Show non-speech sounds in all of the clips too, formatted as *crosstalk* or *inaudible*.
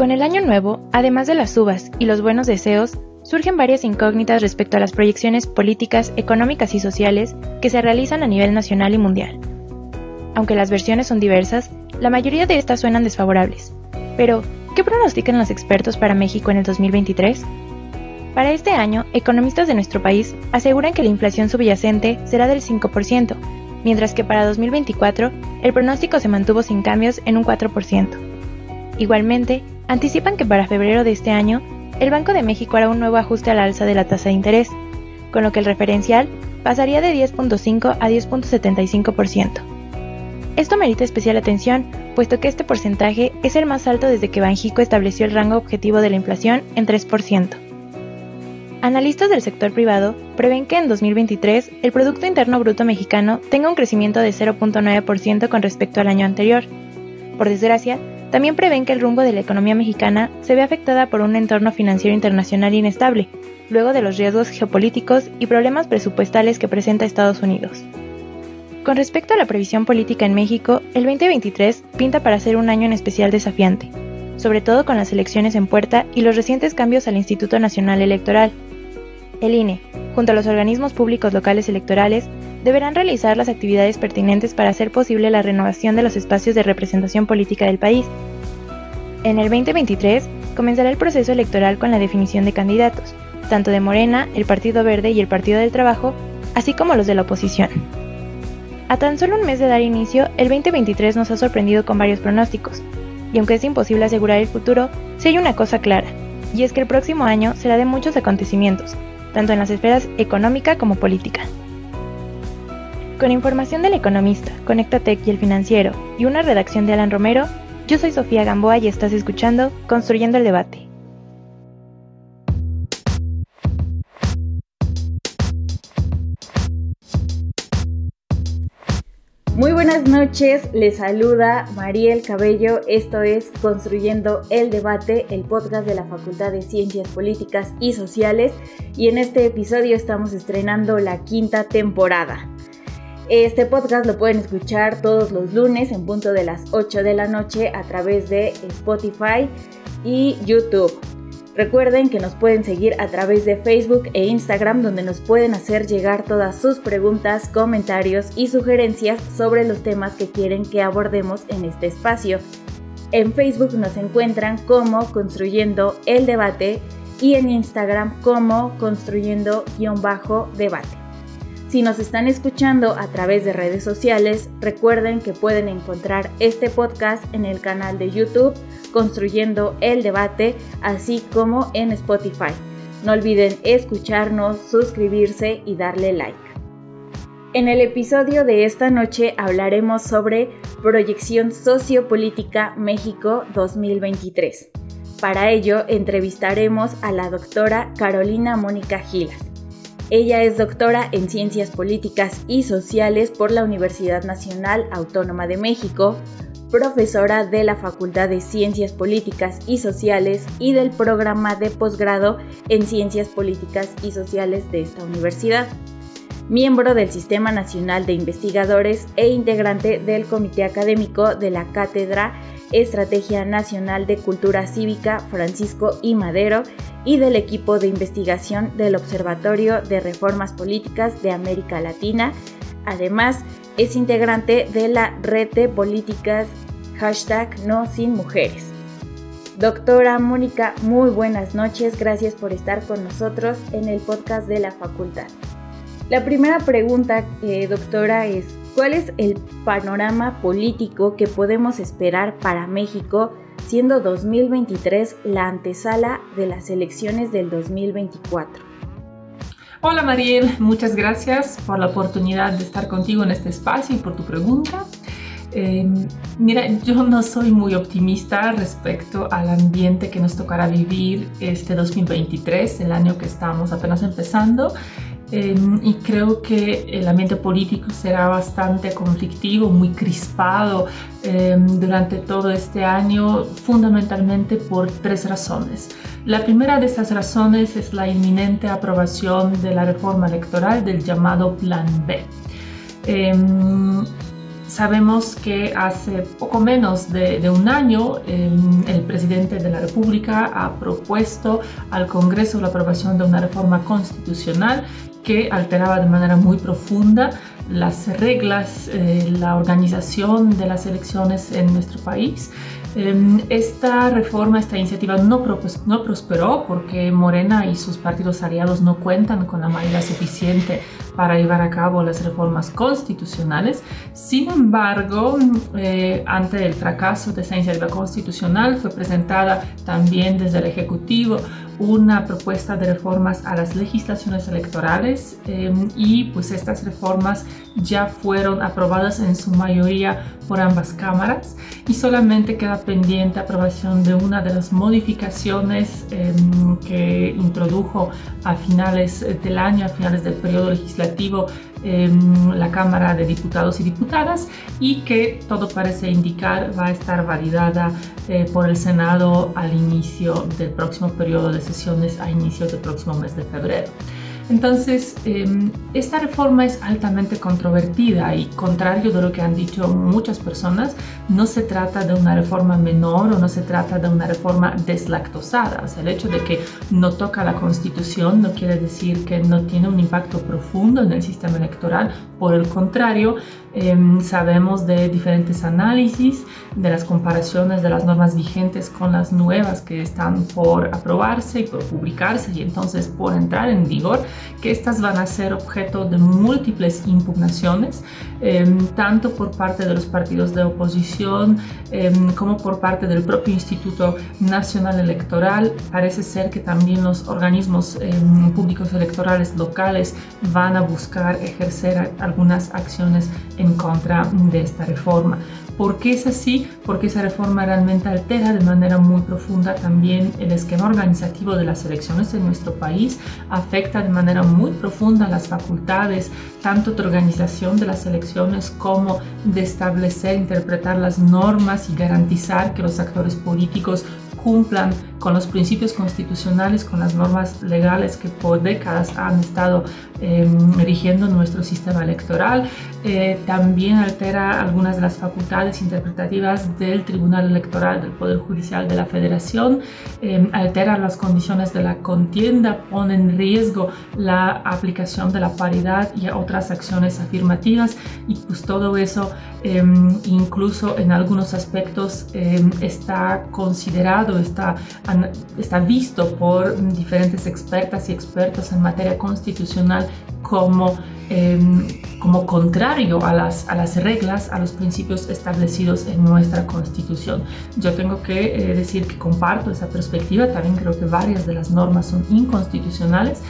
Con el año nuevo, además de las uvas y los buenos deseos, surgen varias incógnitas respecto a las proyecciones políticas, económicas y sociales que se realizan a nivel nacional y mundial. Aunque las versiones son diversas, la mayoría de estas suenan desfavorables. Pero, ¿qué pronostican los expertos para México en el 2023? Para este año, economistas de nuestro país aseguran que la inflación subyacente será del 5%, mientras que para 2024 el pronóstico se mantuvo sin cambios en un 4%. Igualmente, anticipan que para febrero de este año, el Banco de México hará un nuevo ajuste al alza de la tasa de interés, con lo que el referencial pasaría de 10.5 a 10.75%. Esto merita especial atención, puesto que este porcentaje es el más alto desde que Banjico estableció el rango objetivo de la inflación en 3%. Analistas del sector privado prevén que en 2023 el Producto Interno Bruto mexicano tenga un crecimiento de 0.9% con respecto al año anterior. Por desgracia, también prevén que el rumbo de la economía mexicana se ve afectada por un entorno financiero internacional inestable, luego de los riesgos geopolíticos y problemas presupuestales que presenta Estados Unidos. Con respecto a la previsión política en México, el 2023 pinta para ser un año en especial desafiante, sobre todo con las elecciones en puerta y los recientes cambios al Instituto Nacional Electoral. El INE, junto a los organismos públicos locales electorales, deberán realizar las actividades pertinentes para hacer posible la renovación de los espacios de representación política del país. En el 2023 comenzará el proceso electoral con la definición de candidatos, tanto de Morena, el Partido Verde y el Partido del Trabajo, así como los de la oposición. A tan solo un mes de dar inicio, el 2023 nos ha sorprendido con varios pronósticos, y aunque es imposible asegurar el futuro, sí hay una cosa clara, y es que el próximo año será de muchos acontecimientos, tanto en las esferas económica como política. Con información del economista, Conectatec y el financiero, y una redacción de Alan Romero, yo soy Sofía Gamboa y estás escuchando Construyendo el Debate. Muy buenas noches, les saluda Mariel Cabello, esto es Construyendo el Debate, el podcast de la Facultad de Ciencias Políticas y Sociales y en este episodio estamos estrenando la quinta temporada. Este podcast lo pueden escuchar todos los lunes en punto de las 8 de la noche a través de Spotify y YouTube. Recuerden que nos pueden seguir a través de Facebook e Instagram donde nos pueden hacer llegar todas sus preguntas, comentarios y sugerencias sobre los temas que quieren que abordemos en este espacio. En Facebook nos encuentran como Construyendo el Debate y en Instagram como Construyendo-Debate. Si nos están escuchando a través de redes sociales, recuerden que pueden encontrar este podcast en el canal de YouTube Construyendo el Debate, así como en Spotify. No olviden escucharnos, suscribirse y darle like. En el episodio de esta noche hablaremos sobre Proyección Sociopolítica México 2023. Para ello entrevistaremos a la doctora Carolina Mónica Gilas ella es doctora en Ciencias Políticas y Sociales por la Universidad Nacional Autónoma de México, profesora de la Facultad de Ciencias Políticas y Sociales y del programa de posgrado en Ciencias Políticas y Sociales de esta universidad. Miembro del Sistema Nacional de Investigadores e integrante del Comité Académico de la Cátedra Estrategia Nacional de Cultura Cívica Francisco I. Madero y del equipo de investigación del Observatorio de Reformas Políticas de América Latina. Además, es integrante de la red de políticas hashtag No Sin. Doctora Mónica, muy buenas noches, gracias por estar con nosotros en el podcast de la facultad. La primera pregunta, eh, doctora, es ¿Cuál es el panorama político que podemos esperar para México siendo 2023 la antesala de las elecciones del 2024? Hola Mariel, muchas gracias por la oportunidad de estar contigo en este espacio y por tu pregunta. Eh, mira, yo no soy muy optimista respecto al ambiente que nos tocará vivir este 2023, el año que estamos apenas empezando. Eh, y creo que el ambiente político será bastante conflictivo, muy crispado eh, durante todo este año, fundamentalmente por tres razones. La primera de estas razones es la inminente aprobación de la reforma electoral del llamado Plan B. Sabemos que hace poco menos de, un año em, el presidente de la República ha propuesto al Congreso la aprobación de una reforma constitucional que alteraba de manera muy profunda las reglas, eh, la organización de las elecciones en nuestro país Em, esta reforma, esta iniciativa no, no prosperó porque Morena y sus partidos aliados no cuentan con la mayoría suficiente para llevar a cabo las reformas constitucionales. Sin embargo, eh, ante el fracaso de esta iniciativa constitucional, fue presentada también desde el Ejecutivo una propuesta de reformas a las legislaciones electorales em, y pues estas reformas ya fueron aprobadas en su mayoría por ambas cámaras y solamente queda pendiente aprobación de una de las modificaciones em, que introdujo a finales del año, a finales del periodo legislativo la Cámara de Diputados y Diputadas y que todo parece indicar va a estar validada eh, por el Senado al inicio del próximo periodo de sesiones, a inicio del próximo mes de febrero. Entonces, em, esta reforma es altamente controvertida y contrario de lo que han dicho muchas personas, no se trata de una reforma menor o no se trata de una reforma deslactosada. O sea, el hecho de que no toca la constitución no quiere decir que no tiene un impacto profundo en el sistema electoral. Por el contrario, em, sabemos de diferentes análisis, de las comparaciones de las normas vigentes con las nuevas que están por aprobarse y por publicarse y entonces por entrar en vigor que estas van a ser objeto de múltiples impugnaciones, em, tanto por parte de los partidos de oposición em, como por parte del propio Instituto Nacional Electoral. Parece ser que también los organismos em, públicos electorales locales van a buscar ejercer algunas acciones en contra de esta reforma. ¿Por qué es así? Porque esa reforma realmente altera de manera muy profunda también el esquema organizativo de las elecciones en nuestro país, afecta de manera muy profunda las facultades, tanto de organización de las elecciones como de establecer, interpretar las normas y garantizar que los actores políticos cumplan con los principios constitucionales, con las normas legales que por décadas han estado eh, rigiendo nuestro sistema electoral. Eh, también altera algunas de las facultades interpretativas del Tribunal Electoral del Poder Judicial de la Federación, eh, altera las condiciones de la contienda, pone en riesgo la aplicación de la paridad y otras acciones afirmativas y pues todo eso incluso en algunos aspectos está considerado, está está visto por diferentes expertas y expertos en materia constitucional como, em, como contrario a las, a las reglas, a los principios establecidos en nuestra constitución. Yo tengo que eh, decir que comparto esa perspectiva, también creo que varias de las normas son inconstitucionales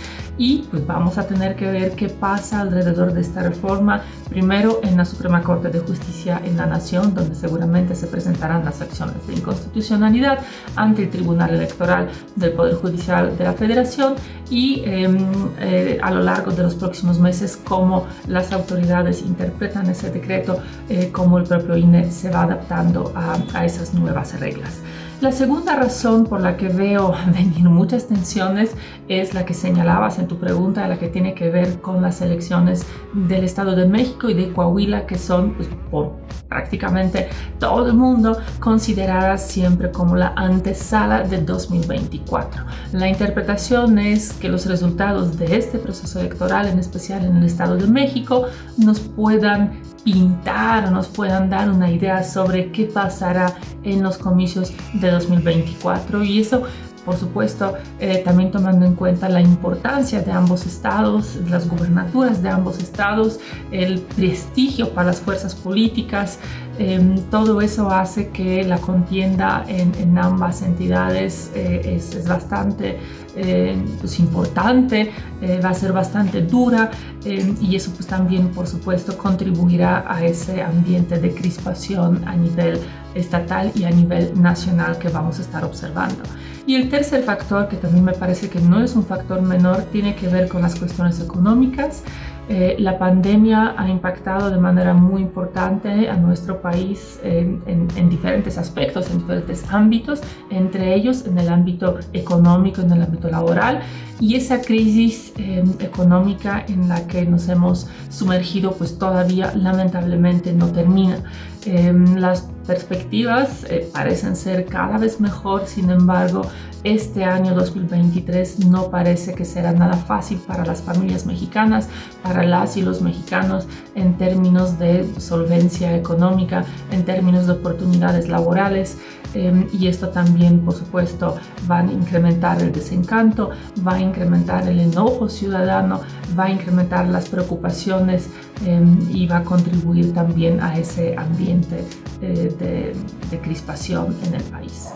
y pues vamos a tener que ver qué pasa alrededor de esta reforma, primero en la Suprema Corte de Justicia en la Nación, donde seguramente se presentarán las acciones de inconstitucionalidad ante el Tribunal Electoral del Poder Judicial de la Federación y em, eh, a lo largo de los próximos meses cómo las autoridades interpretan ese decreto, eh, cómo el propio INE se va adaptando a, a esas nuevas reglas. La segunda razón por la que veo *laughs* venir muchas tensiones es la que señalabas en tu pregunta, la que tiene que ver con las elecciones del Estado de México y de Coahuila, que son pues, por prácticamente todo el mundo consideradas siempre como la antesala de 2024. La interpretación es que los resultados de este proceso electoral, en especial en el Estado de México, nos puedan pintar, nos puedan dar una idea sobre qué pasará en los comicios de 2024 y eso por supuesto, eh, también tomando en cuenta la importancia de ambos estados, las gubernaturas de ambos estados, el prestigio para las fuerzas políticas, em, todo eso hace que la contienda en, ambas entidades eh, es, bastante pues importante, va a ser bastante dura y eso pues también por supuesto contribuirá a ese ambiente de crispación a nivel estatal y a nivel nacional que vamos a estar observando. Y el tercer factor, que también me parece que no es un factor menor, tiene que ver con las cuestiones económicas. Eh, la pandemia ha impactado de manera muy importante a nuestro país en, diferentes aspectos, en diferentes ámbitos, entre ellos en el ámbito económico, en el ámbito laboral. Y esa crisis eh, económica en la que nos hemos sumergido, pues todavía lamentablemente no termina. Em, las perspectivas eh, parecen ser cada vez mejor, sin embargo, este año 2023 no parece que será nada fácil para las familias mexicanas, para las y los mexicanos en términos de solvencia económica, en términos de oportunidades laborales. Em, y esto también, por supuesto, va a incrementar el desencanto, va a incrementar el enojo ciudadano, va a incrementar las preocupaciones em, y va a contribuir también a ese ambiente eh, de, de crispación en el país.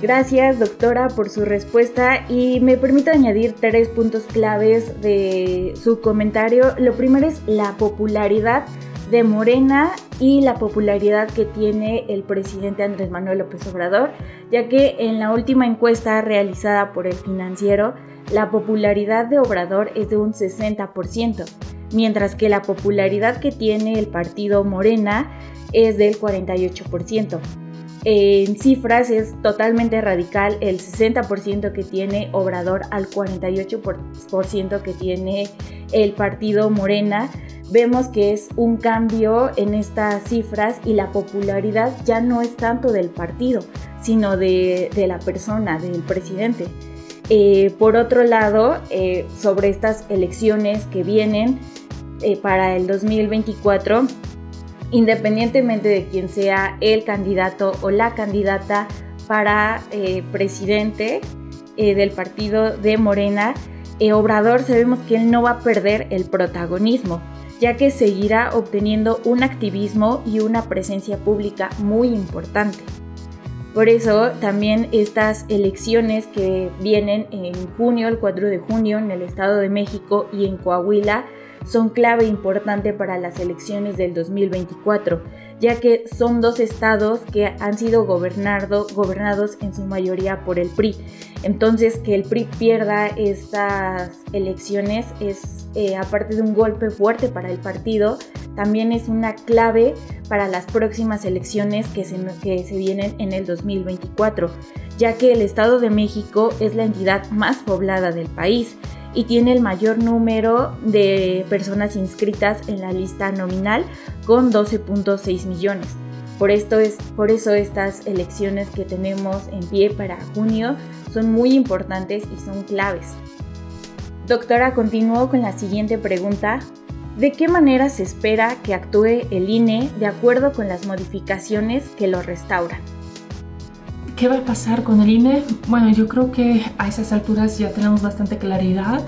Gracias, doctora, por su respuesta y me permito añadir tres puntos claves de su comentario. Lo primero es la popularidad de Morena y la popularidad que tiene el presidente Andrés Manuel López Obrador, ya que en la última encuesta realizada por el financiero, la popularidad de Obrador es de un 60%, mientras que la popularidad que tiene el partido Morena es del 48%. En cifras es totalmente radical el 60% que tiene Obrador al 48% que tiene el partido Morena. Vemos que es un cambio en estas cifras y la popularidad ya no es tanto del partido, sino de, la persona, del presidente. Eh, por otro lado, eh, sobre estas elecciones que vienen eh, para el 2024, independientemente de quién sea el candidato o la candidata para eh, presidente eh, del partido de Morena, eh, Obrador sabemos que él no va a perder el protagonismo, ya que seguirá obteniendo un activismo y una presencia pública muy importante. Por eso también estas elecciones que vienen en junio, el 4 de junio, en el Estado de México y en Coahuila, son clave importante para las elecciones del 2024, ya que son dos estados que han sido gobernado, gobernados en su mayoría por el PRI. Entonces, que el PRI pierda estas elecciones es, eh, aparte de un golpe fuerte para el partido, también es una clave para las próximas elecciones que se, que se vienen en el 2024, ya que el Estado de México es la entidad más poblada del país y tiene el mayor número de personas inscritas en la lista nominal con 12.6 millones. Por, esto es, por eso estas elecciones que tenemos en pie para junio son muy importantes y son claves. Doctora, continúo con la siguiente pregunta. ¿De qué manera se espera que actúe el INE de acuerdo con las modificaciones que lo restauran? ¿Qué va a pasar con el INE? Bueno, yo creo que a esas alturas ya tenemos bastante claridad.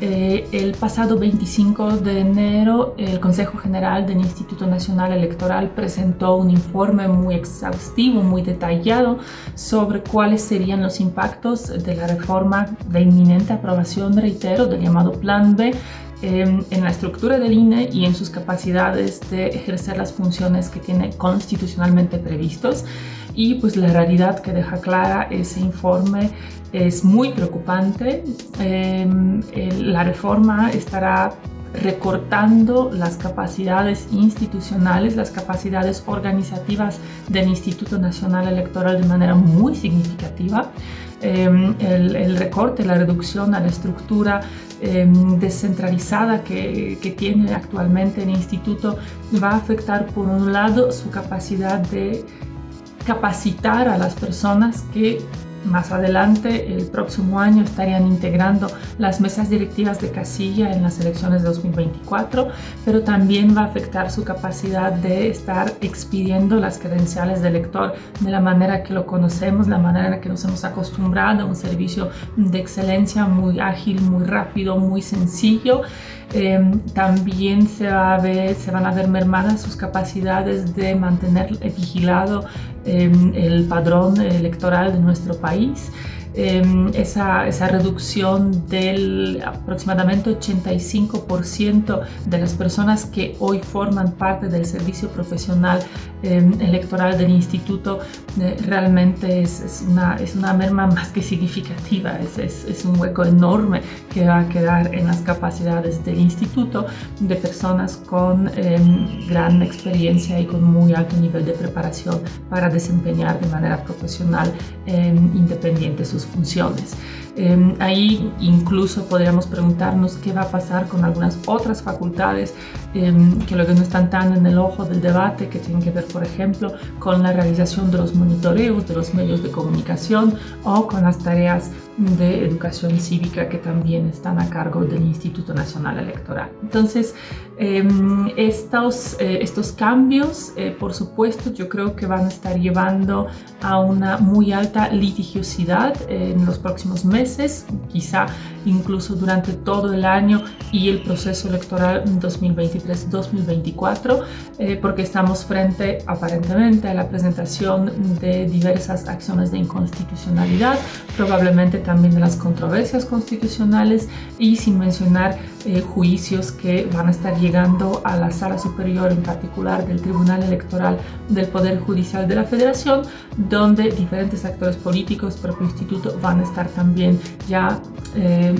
Eh, el pasado 25 de enero, el Consejo General del Instituto Nacional Electoral presentó un informe muy exhaustivo, muy detallado sobre cuáles serían los impactos de la reforma de inminente aprobación, reitero, del llamado Plan B em, en la estructura del INE y en sus capacidades de ejercer las funciones que tiene constitucionalmente previstos y pues la realidad que deja clara ese informe es muy preocupante. Em, la reforma estará recortando las capacidades institucionales, las capacidades organizativas del Instituto Nacional Electoral de manera muy significativa. Em, el, recorte, la reducción a la estructura em, descentralizada que, que, tiene actualmente el instituto va a afectar por un lado su capacidad de capacitar a las personas que más adelante, el próximo año, estarían integrando las mesas directivas de casilla en las elecciones de 2024, pero también va a afectar su capacidad de estar expidiendo las credenciales del elector de la manera que lo conocemos, la manera en la que nos hemos acostumbrado un servicio de excelencia muy ágil, muy rápido, muy sencillo. Em, también se, va a ver, se van a ver mermadas sus capacidades de mantener vigilado em, el padrón electoral de nuestro país. Em, esa, esa, reducción del aproximadamente 85% de las personas que hoy forman parte del servicio profesional em, electoral del instituto eh, realmente es, es, una, es una merma más que significativa, es, es, es un hueco enorme que va a quedar en las capacidades del instituto de personas con em, gran experiencia y con muy alto nivel de preparación para desempeñar de manera profesional eh, independiente sus funciones. Em, ahí incluso podríamos preguntarnos qué va a pasar con algunas otras facultades em, que luego no están tan en el ojo del debate, que tienen que ver, por ejemplo, con la realización de los monitoreos de los medios de comunicación o con las tareas de educación cívica que también están a cargo del Instituto Nacional Electoral. Entonces, em, estos, eh, estos cambios, eh, por supuesto, yo creo que van a estar llevando a una muy alta litigiosidad en los próximos meses quizá incluso durante todo el año y el proceso electoral 2023-2024, eh, porque estamos frente aparentemente a la presentación de diversas acciones de inconstitucionalidad, probablemente también de las controversias constitucionales y sin mencionar eh, juicios que van a estar llegando a la sala superior, en particular del Tribunal Electoral del Poder Judicial de la Federación, donde diferentes actores políticos, propio instituto, van a estar también ya eh,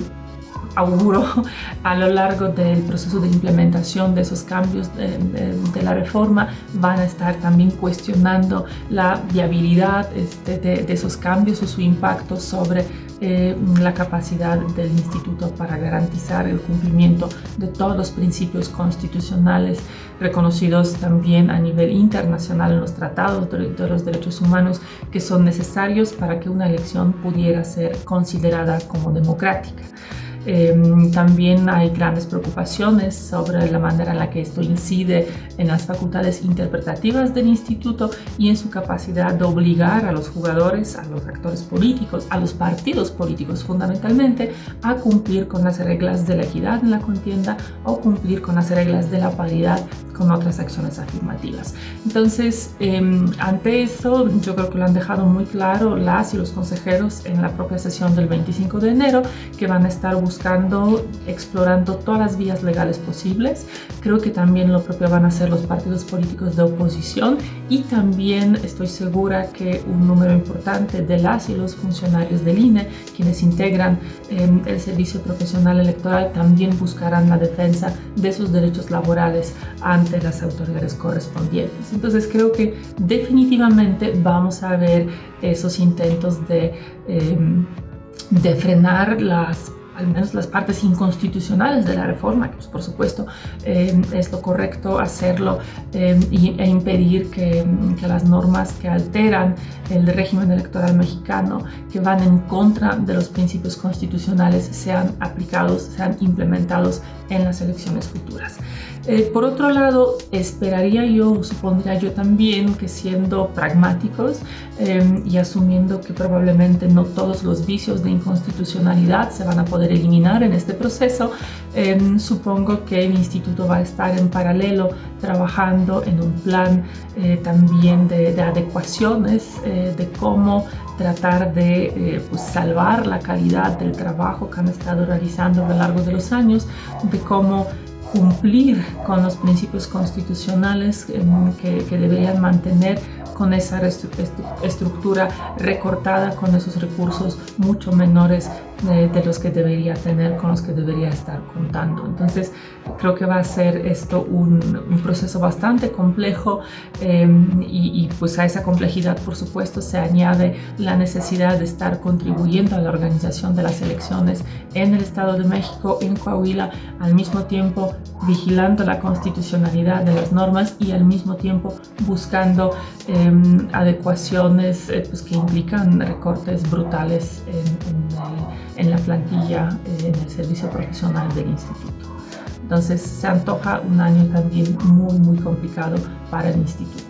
auguro *laughs* a lo largo del proceso de implementación de esos cambios de, la reforma van a estar también cuestionando la viabilidad este, de, esos cambios o su impacto sobre eh, la capacidad del instituto para garantizar el cumplimiento de todos los principios constitucionales reconocidos también a nivel internacional en los tratados de los derechos humanos que son necesarios para que una elección pudiera ser considerada como democrática. Em, también hay grandes preocupaciones sobre la manera en la que esto incide en las facultades interpretativas del instituto y en su capacidad de obligar a los jugadores, a los actores políticos, a los partidos políticos fundamentalmente, a cumplir con las reglas de la equidad en la contienda o cumplir con las reglas de la paridad con otras acciones afirmativas. Entonces, em, ante eso, yo creo que lo han dejado muy claro las y los consejeros en la propia sesión del 25 de enero, que van a estar buscando, explorando todas las vías legales posibles. Creo que también lo propio van a hacer los partidos políticos de oposición y también estoy segura que un número importante de las y los funcionarios del INE, quienes integran em, el servicio profesional electoral, también buscarán la defensa de sus derechos laborales ante las autoridades correspondientes. Entonces creo que definitivamente vamos a ver esos intentos de, em, de frenar las al menos las partes inconstitucionales de la reforma, pues, por supuesto em, es lo correcto hacerlo em, e impedir que, que, las normas que alteran el régimen electoral mexicano, que van en contra de los principios constitucionales, sean aplicados, sean implementados en las elecciones futuras. Eh, por otro lado, esperaría yo, supondría yo también que siendo pragmáticos em, y asumiendo que probablemente no todos los vicios de inconstitucionalidad se van a poder eliminar en este proceso, em, supongo que el instituto va a estar en paralelo trabajando en un plan eh, también de, adecuaciones, eh, de cómo tratar de pues, salvar la calidad del trabajo que han estado realizando a lo largo de los años, de cómo cumplir con los principios constitucionales que, que deberían mantener con esa estructura recortada, con esos recursos mucho menores de, los que debería tener, con los que debería estar contando. Entonces, creo que va a ser esto un, proceso bastante complejo em, y, pues a esa complejidad, por supuesto, se añade la necesidad de estar contribuyendo a la organización de las elecciones en el Estado de México, en Coahuila, al mismo tiempo vigilando la constitucionalidad de las normas y al mismo tiempo buscando em, adecuaciones eh, pues, que implican recortes brutales en la plantilla eh, en el servicio profesional del instituto. Entonces se antoja un año también muy, muy complicado para el instituto.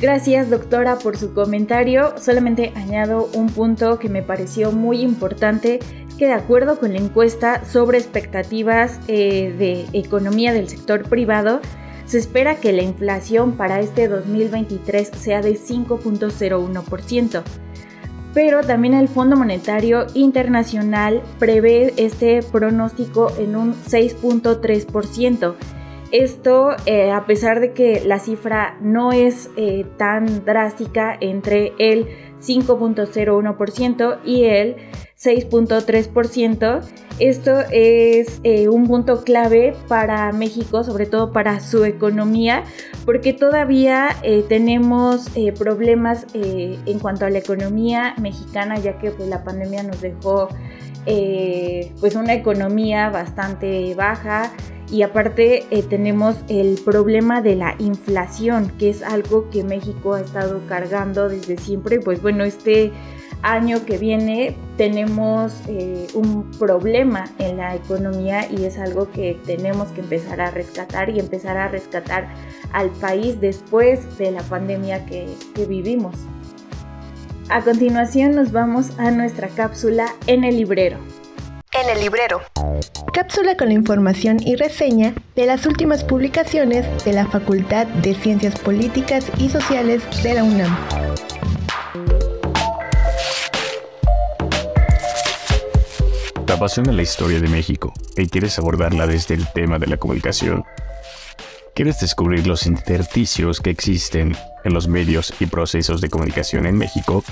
Gracias doctora por su comentario. Solamente añado un punto que me pareció muy importante, que de acuerdo con la encuesta sobre expectativas eh, de economía del sector privado, se espera que la inflación para este 2023 sea de 5.01%. pero también el Fondo Monetario Internacional prevé este pronóstico en un 6.3%. Esto eh, a pesar de que la cifra no es eh, tan drástica entre el 5.01% y el 6.3%. Esto es eh, un punto clave para México, sobre todo para su economía, porque todavía eh, tenemos eh, problemas en cuanto a la economía mexicana, ya que pues, la pandemia nos dejó pues una economía bastante baja y aparte tenemos el problema de la inflación, que es algo que México ha estado cargando desde siempre. Pues bueno, este año que viene tenemos eh, un problema en la economía y es algo que tenemos que empezar a rescatar y empezar a rescatar al país después de la pandemia que vivimos. A continuación nos vamos a nuestra cápsula en el librero. En el librero. Cápsula con la información y reseña de las últimas publicaciones de la Facultad de Ciencias Políticas y Sociales de la UNAM. ¿Te apasiona la historia de México y quieres abordarla desde el tema de la comunicación? ¿Quieres descubrir los intersticios que existen en los medios y procesos de comunicación en México?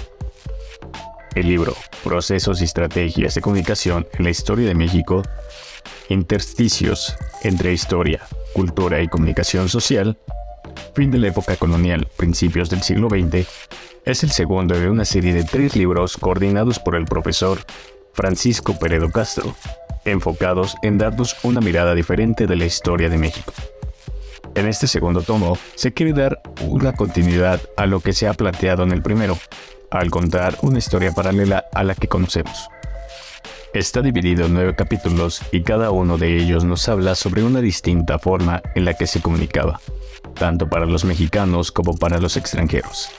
El libro Procesos y Estrategias de Comunicación en la Historia de México, Intersticios entre Historia, Cultura y Comunicación Social, Fin de la época colonial, principios del siglo XX, es el segundo de una serie de tres libros coordinados por el profesor Francisco Peredo Castro, enfocados en darnos una mirada diferente de la historia de México. En este segundo tomo se quiere dar una continuidad a lo que se ha planteado en el primero, al contar una historia paralela a la que conocemos. Está dividido en nueve capítulos y cada uno de ellos nos habla sobre una distinta forma en la que se comunicaba, tanto para los mexicanos como para los extranjeros,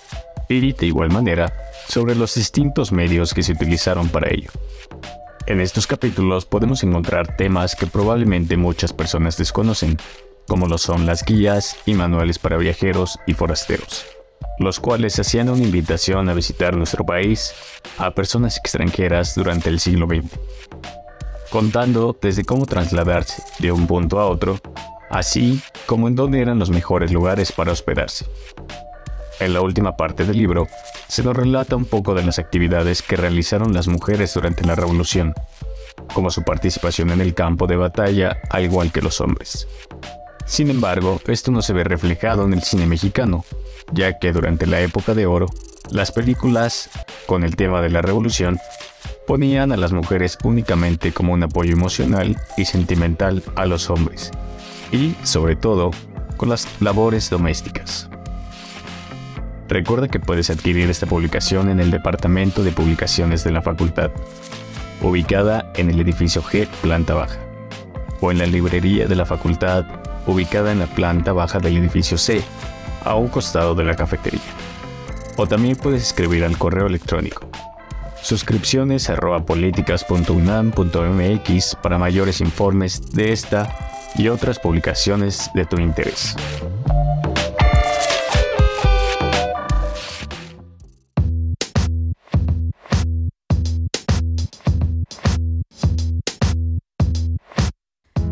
y de igual manera sobre los distintos medios que se utilizaron para ello. En estos capítulos podemos encontrar temas que probablemente muchas personas desconocen, como lo son las guías y manuales para viajeros y forasteros, los cuales hacían una invitación a visitar nuestro país a personas extranjeras durante el siglo XX, contando desde cómo trasladarse de un punto a otro, así como en dónde eran los mejores lugares para hospedarse. En la última parte del libro, se nos relata un poco de las actividades que realizaron las mujeres durante la Revolución, como su participación en el campo de batalla, al igual que los hombres. Sin embargo, esto no se ve reflejado en el cine mexicano, ya que durante la época de oro, las películas, con el tema de la revolución, ponían a las mujeres únicamente como un apoyo emocional y sentimental a los hombres, y, sobre todo, con las labores domésticas. Recuerda que puedes adquirir esta publicación en el Departamento de Publicaciones de la Facultad, ubicada en el edificio G, planta baja, o en la librería de la Facultad, ubicada en la planta baja del edificio C, a un costado de la cafetería. O también puedes escribir al correo electrónico suscripciones para mayores informes de esta y otras publicaciones de tu interés.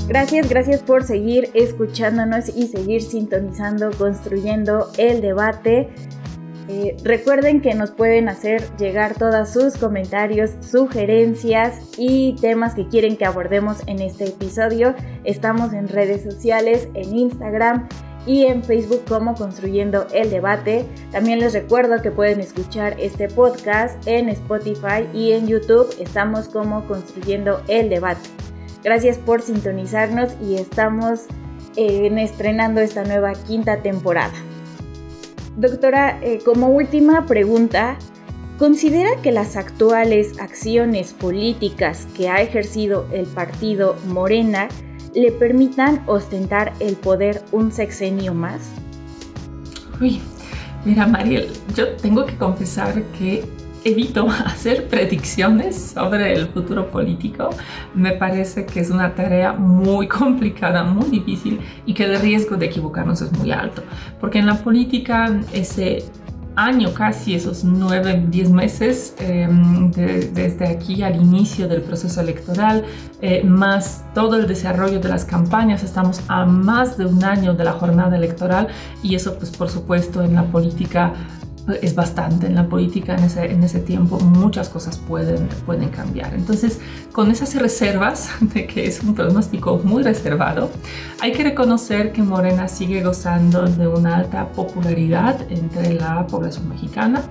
Gracias, gracias por seguir escuchándonos y seguir sintonizando, construyendo el debate. Eh, recuerden que nos pueden hacer llegar todos sus comentarios, sugerencias y temas que quieren que abordemos en este episodio. Estamos en redes sociales, en Instagram y en Facebook como Construyendo el Debate. También les recuerdo que pueden escuchar este podcast en Spotify y en YouTube. Estamos como Construyendo el Debate. Gracias por sintonizarnos y estamos eh, estrenando esta nueva quinta temporada. Doctora, eh, como última pregunta, ¿considera que las actuales acciones políticas que ha ejercido el partido Morena le permitan ostentar el poder un sexenio más? Uy, mira Mariel, yo tengo que confesar que evito *laughs* hacer predicciones sobre el futuro político. Me parece que es una tarea muy *laughs* complicada, muy difícil y que el riesgo de equivocarnos es muy alto. Porque en la política ese año casi, esos nueve, diez meses em, desde aquí al inicio del proceso electoral, eh, más todo el desarrollo de las campañas. Estamos a más de un año de la jornada electoral y eso pues por supuesto en la política es bastante en la política en ese, en ese tiempo, muchas cosas pueden, pueden cambiar. Entonces, con esas reservas *laughs* de que es un pronóstico muy reservado, hay que reconocer que Morena sigue gozando de una alta popularidad entre la población mexicana.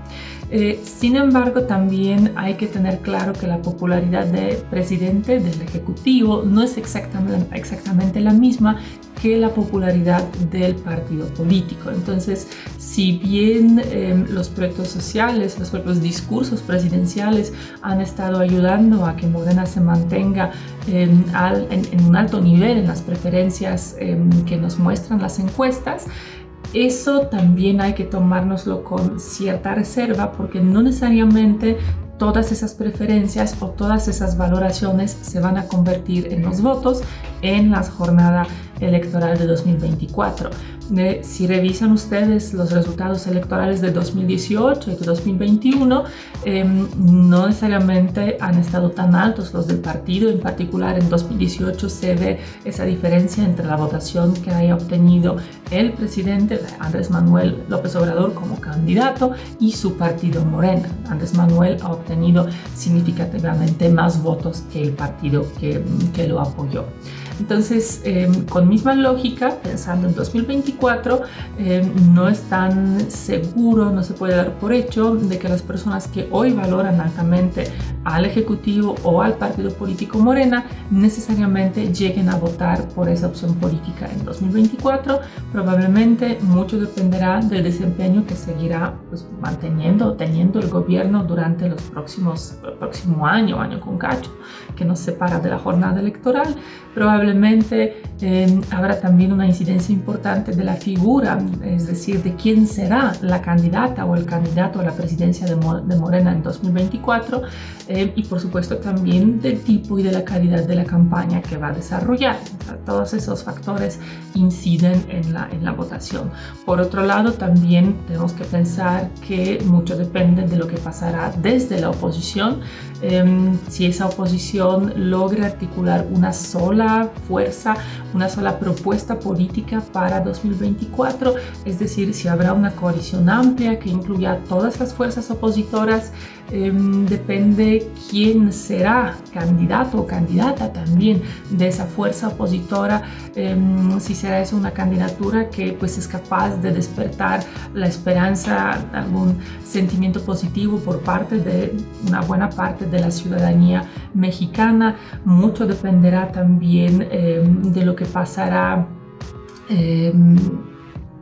Eh, sin embargo, también hay que tener claro que la popularidad del presidente, del Ejecutivo, no es exactamente, exactamente la misma que la popularidad del partido político. Entonces, si bien em, los proyectos sociales, los propios discursos presidenciales han estado ayudando a que Morena se mantenga em, en, un alto nivel en las preferencias em, que nos muestran las encuestas, eso también hay que tomárnoslo con cierta reserva porque no necesariamente todas esas preferencias o todas esas valoraciones se van a convertir en los votos en la jornada electoral de 2024 si revisan ustedes los resultados electorales de 2018 y de 2021, em, no necesariamente han estado tan altos los del partido. En particular, en 2018 se ve esa diferencia entre la votación que haya obtenido el presidente Andrés Manuel López Obrador como candidato y su partido Morena. Andrés Manuel ha obtenido significativamente más votos que el partido que lo apoyó. Entonces, em, con misma lógica, pensando en 2024, em, no es tan seguro, no se puede dar por hecho de que las personas que hoy valoran altamente al Ejecutivo o al partido político Morena necesariamente lleguen a votar por esa opción política en 2024. Probablemente mucho dependerá del desempeño que seguirá pues, manteniendo, teniendo el gobierno durante los próximos el próximo año, año con cacho, que nos separa de la jornada electoral. Probablemente eh, habrá también una incidencia importante de la figura, es decir, de quién será la candidata o el candidato a la presidencia de, Morena en 2024 eh, y por supuesto también del tipo y de la calidad de la campaña que va a desarrollar. todos esos factores inciden en la, en la votación. Por otro lado, también tenemos que pensar que mucho depende de lo que pasará desde la oposición. Em, si esa oposición logra articular una sola fuerza, una sola propuesta política para 2024, es decir, si habrá una coalición amplia que incluya todas las fuerzas opositoras, em, depende quién será candidato o candidata también de esa fuerza opositora, em, si será esa una candidatura que pues es capaz de despertar la esperanza, algún sentimiento positivo por parte de una buena parte de la ciudadanía mexicana. Mucho dependerá también em, de lo que pasará em,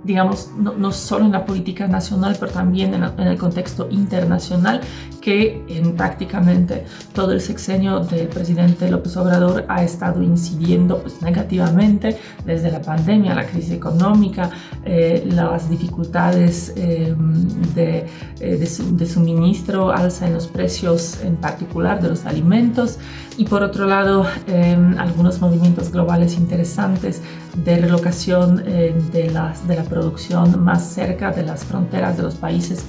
digamos, no, solo en la política nacional, pero también en, el contexto internacional, que en prácticamente todo el sexenio del presidente López Obrador ha estado incidiendo pues, negativamente desde la pandemia, la crisis económica, eh, las dificultades em, de, eh, de, suministro, alza en los precios en particular de los alimentos. Y por otro lado em, algunos movimientos globales interesantes de relocación eh, de, las, de la producción más cerca de las fronteras de los países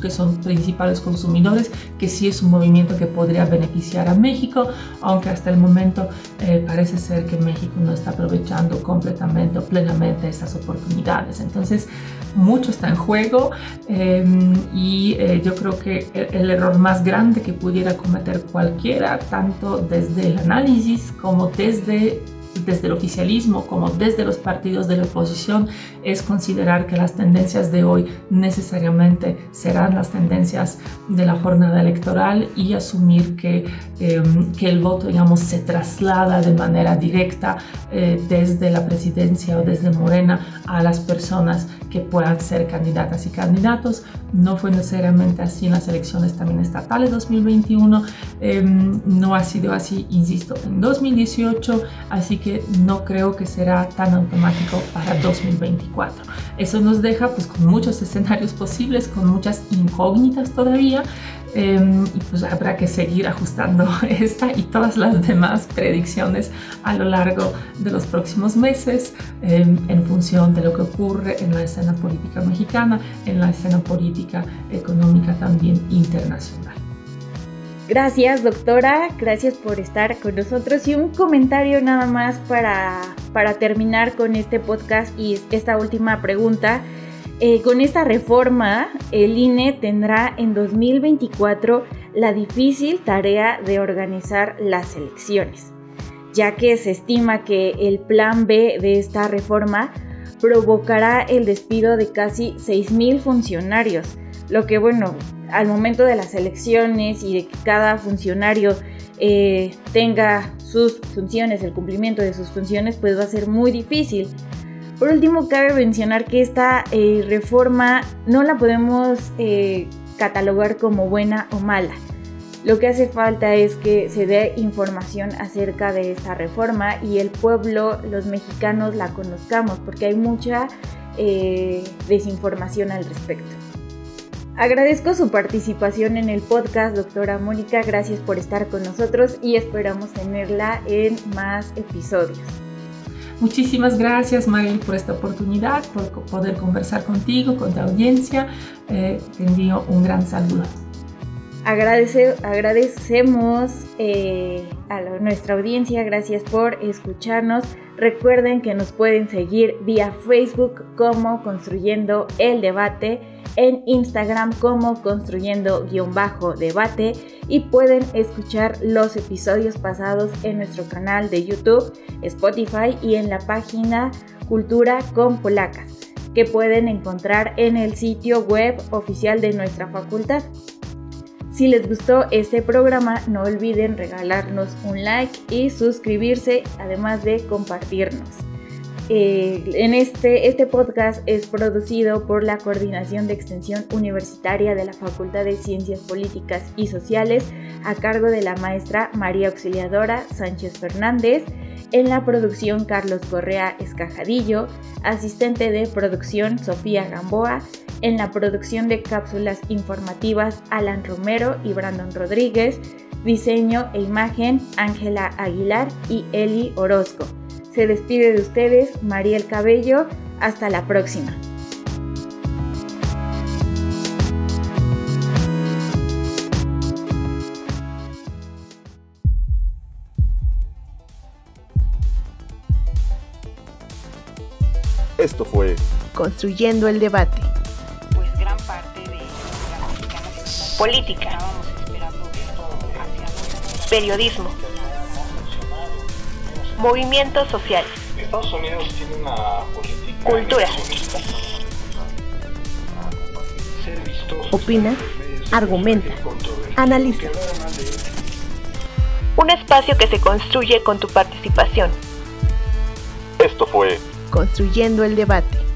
que, son principales consumidores, que sí es un movimiento que podría beneficiar a México, aunque hasta el momento eh, parece ser que México no está aprovechando completamente o plenamente estas oportunidades. Entonces, mucho está en juego em, y eh, yo creo que el, el error más grande que pudiera cometer cualquiera, tanto desde el análisis como desde desde el oficialismo como desde los partidos de la oposición es considerar que las tendencias de hoy necesariamente serán las tendencias de la jornada electoral y asumir que, em, que el voto, digamos, se traslada de manera directa eh, desde la presidencia o desde Morena a las personas que puedan ser candidatas y candidatos. No fue necesariamente así en las elecciones también estatales 2021, em, no ha sido así, insisto, en 2018, así que no creo que será tan automático para 2024. Eso nos deja pues con muchos escenarios posibles, con muchas incógnitas todavía em, y pues habrá que seguir ajustando *laughs* esta y todas las demás predicciones a lo largo de los próximos meses em, en función de lo que ocurre en la escena política mexicana, en la escena política económica también internacional. Gracias, doctora. Gracias por estar con nosotros. Y un comentario nada más para, para terminar con este podcast y esta última pregunta. Eh, con esta reforma, el INE tendrá en 2024 la difícil tarea de organizar las elecciones, ya que se estima que el plan B de esta reforma provocará el despido de casi 6.000 funcionarios, lo que bueno, al momento de las elecciones y de que cada funcionario eh, tenga sus funciones, el cumplimiento de sus funciones, pues va a ser muy difícil. Por último, cabe mencionar que esta eh, reforma no la podemos eh, catalogar como buena o mala. Lo que hace falta es que se dé información acerca de esta reforma y el pueblo, los mexicanos, la conozcamos, porque hay mucha desinformación al respecto. Agradezco su participación en el podcast, doctora Mónica. Gracias por estar con nosotros y esperamos tenerla en más episodios. Muchísimas gracias, Maggie, por esta oportunidad, por poder conversar contigo, con tu audiencia. Eh, te envío un gran saludo. Agradece, agradecemos eh, a nuestra audiencia, gracias por escucharnos. Recuerden que nos pueden seguir vía Facebook como Construyendo el Debate en Instagram como construyendo-debate y pueden escuchar los episodios pasados en nuestro canal de YouTube, Spotify y en la página Cultura con Polacas, que pueden encontrar en el sitio web oficial de nuestra facultad. Si les gustó este programa, no olviden regalarnos un like y suscribirse, además de compartirnos. Eh, en este, este podcast es producido por la Coordinación de Extensión Universitaria de la Facultad de Ciencias Políticas y Sociales a cargo de la maestra María Auxiliadora Sánchez Fernández. En la producción Carlos Correa Escajadillo, asistente de producción Sofía Gamboa, en la producción de cápsulas informativas Alan Romero y Brandon Rodríguez, diseño e imagen Ángela Aguilar y Eli Orozco. Se despide de ustedes Mariel Cabello. Hasta la próxima. Esto fue Construyendo el debate. Pues gran parte de política, periodismo movimientos sociales, Estados Unidos tiene una política cultura, Opina, argumenta, analiza. un espacio que se construye con tu participación. Esto fue Construyendo el debate.